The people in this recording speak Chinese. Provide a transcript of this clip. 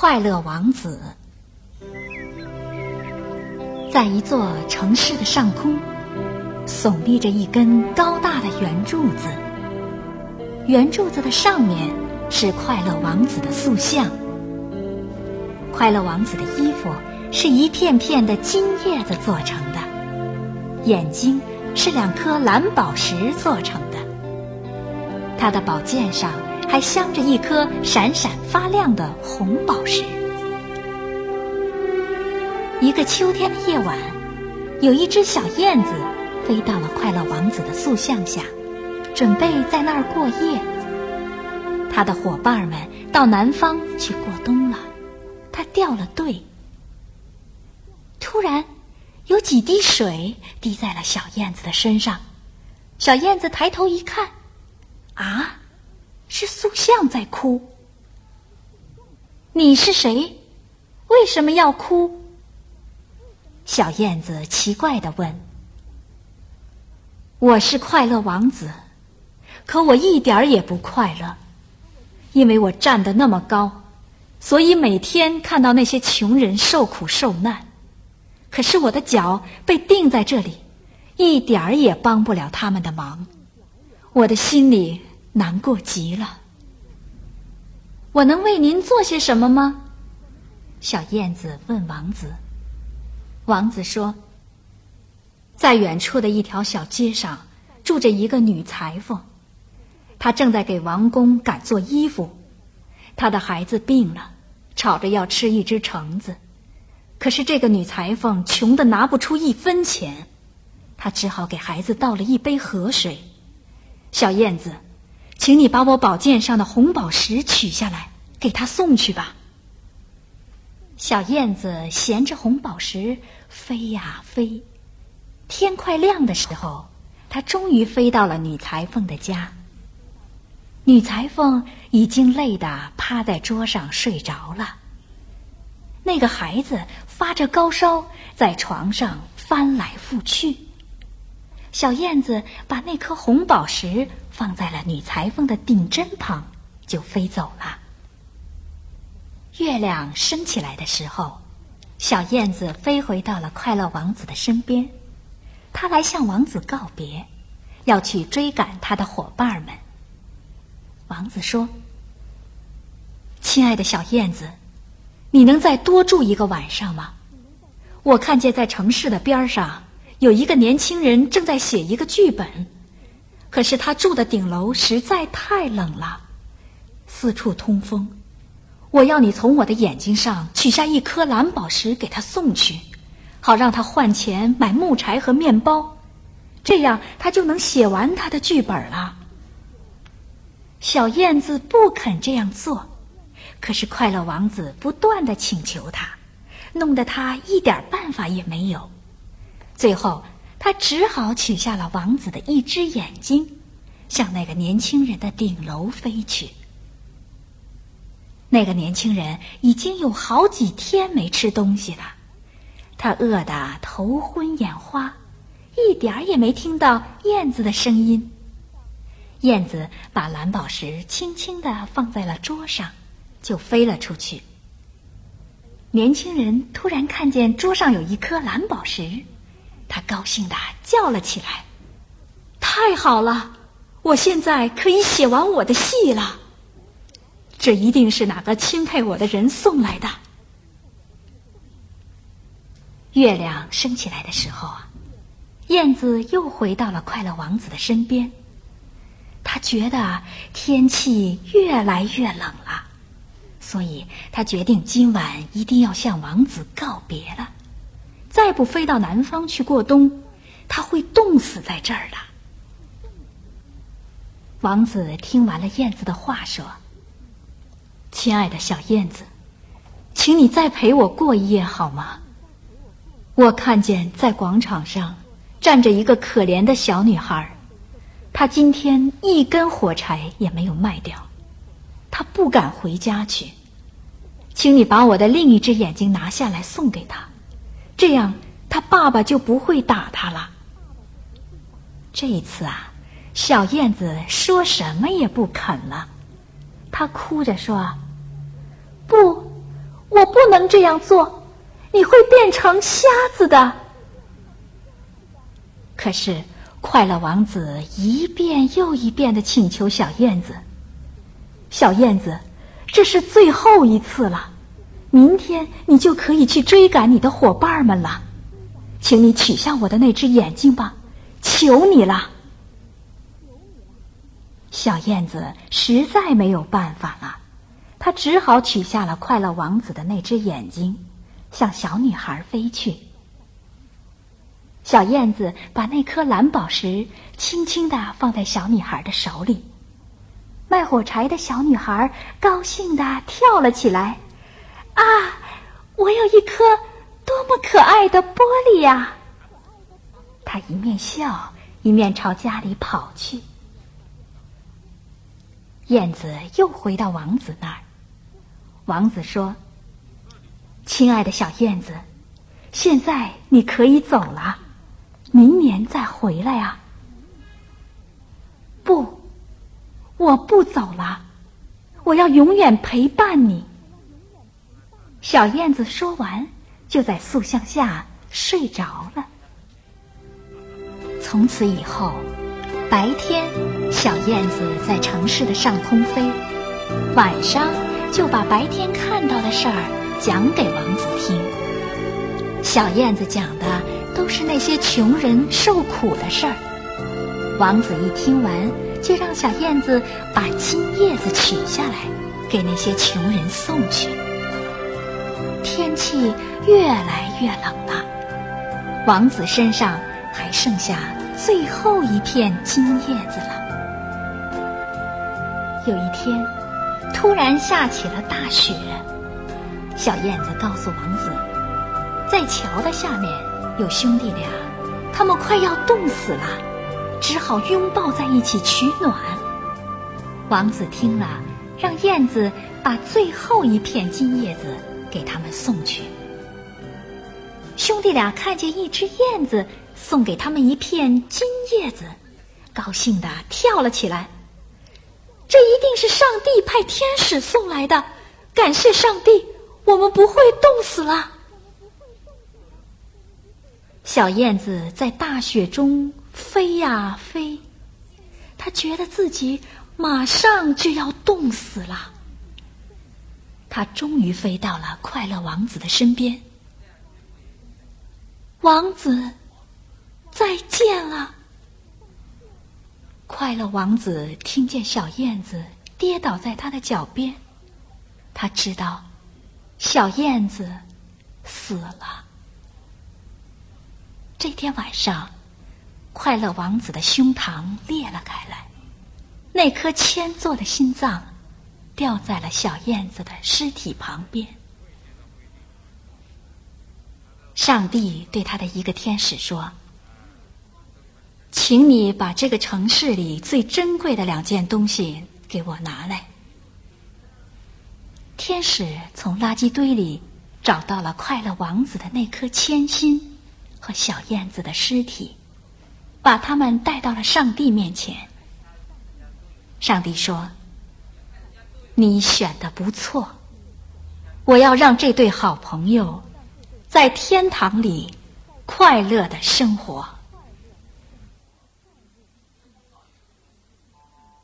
快乐王子。在一座城市的上空，耸立着一根高大的圆柱子。圆柱子的上面是快乐王子的塑像。快乐王子的衣服是一片片的金叶子做成的，眼睛是两颗蓝宝石做成的。他的宝剑上还镶着一颗闪闪发亮的红宝石。一个秋天的夜晚，有一只小燕子飞到了快乐王子的塑像下，准备在那儿过夜。他的伙伴们到南方去过冬了，他掉了队。突然，有几滴水滴在了小燕子的身上。小燕子抬头一看，啊，是塑像在哭。你是谁？为什么要哭？小燕子奇怪的问：“我是快乐王子，可我一点儿也不快乐，因为我站得那么高，所以每天看到那些穷人受苦受难。可是我的脚被钉在这里，一点儿也帮不了他们的忙，我的心里难过极了。我能为您做些什么吗？”小燕子问王子。王子说：“在远处的一条小街上，住着一个女裁缝，她正在给王宫赶做衣服。她的孩子病了，吵着要吃一只橙子，可是这个女裁缝穷的拿不出一分钱，她只好给孩子倒了一杯河水。小燕子，请你把我宝剑上的红宝石取下来，给他送去吧。”小燕子衔着红宝石飞呀飞，天快亮的时候，它终于飞到了女裁缝的家。女裁缝已经累得趴在桌上睡着了。那个孩子发着高烧，在床上翻来覆去。小燕子把那颗红宝石放在了女裁缝的顶针旁，就飞走了。月亮升起来的时候，小燕子飞回到了快乐王子的身边，他来向王子告别，要去追赶他的伙伴们。王子说：“亲爱的小燕子，你能再多住一个晚上吗？我看见在城市的边上有一个年轻人正在写一个剧本，可是他住的顶楼实在太冷了，四处通风。”我要你从我的眼睛上取下一颗蓝宝石给他送去，好让他换钱买木柴和面包，这样他就能写完他的剧本了。小燕子不肯这样做，可是快乐王子不断的请求他，弄得他一点办法也没有。最后，他只好取下了王子的一只眼睛，向那个年轻人的顶楼飞去。那个年轻人已经有好几天没吃东西了，他饿得头昏眼花，一点儿也没听到燕子的声音。燕子把蓝宝石轻轻地放在了桌上，就飞了出去。年轻人突然看见桌上有一颗蓝宝石，他高兴的叫了起来：“太好了，我现在可以写完我的戏了。”这一定是哪个钦佩我的人送来的。月亮升起来的时候啊，燕子又回到了快乐王子的身边。他觉得天气越来越冷了，所以他决定今晚一定要向王子告别了。再不飞到南方去过冬，他会冻死在这儿的。王子听完了燕子的话，说。亲爱的小燕子，请你再陪我过一夜好吗？我看见在广场上站着一个可怜的小女孩，她今天一根火柴也没有卖掉，她不敢回家去。请你把我的另一只眼睛拿下来送给她，这样他爸爸就不会打他了。这一次啊，小燕子说什么也不肯了。他哭着说：“不，我不能这样做，你会变成瞎子的。可是，快乐王子一遍又一遍的请求小燕子：“小燕子，这是最后一次了，明天你就可以去追赶你的伙伴们了，请你取下我的那只眼睛吧，求你了。”小燕子实在没有办法了。她只好取下了快乐王子的那只眼睛，向小女孩飞去。小燕子把那颗蓝宝石轻轻的放在小女孩的手里，卖火柴的小女孩高兴的跳了起来：“啊，我有一颗多么可爱的玻璃呀！”他一面笑，一面朝家里跑去。燕子又回到王子那儿。王子说：“亲爱的小燕子，现在你可以走了，明年再回来啊。”不，我不走了，我要永远陪伴你。小燕子说完，就在塑像下睡着了。从此以后，白天小燕子在城市的上空飞，晚上。就把白天看到的事儿讲给王子听。小燕子讲的都是那些穷人受苦的事儿。王子一听完，就让小燕子把金叶子取下来，给那些穷人送去。天气越来越冷了，王子身上还剩下最后一片金叶子了。有一天。突然下起了大雪，小燕子告诉王子，在桥的下面有兄弟俩，他们快要冻死了，只好拥抱在一起取暖。王子听了，让燕子把最后一片金叶子给他们送去。兄弟俩看见一只燕子送给他们一片金叶子，高兴的跳了起来。这一定是上帝派天使送来的，感谢上帝，我们不会冻死了。小燕子在大雪中飞呀飞，它觉得自己马上就要冻死了。它终于飞到了快乐王子的身边，王子，再见了。快乐王子听见小燕子跌倒在他的脚边，他知道小燕子死了。这天晚上，快乐王子的胸膛裂了开来，那颗铅做的心脏掉在了小燕子的尸体旁边。上帝对他的一个天使说。请你把这个城市里最珍贵的两件东西给我拿来。天使从垃圾堆里找到了快乐王子的那颗铅心和小燕子的尸体，把他们带到了上帝面前。上帝说：“你选的不错，我要让这对好朋友在天堂里快乐的生活。”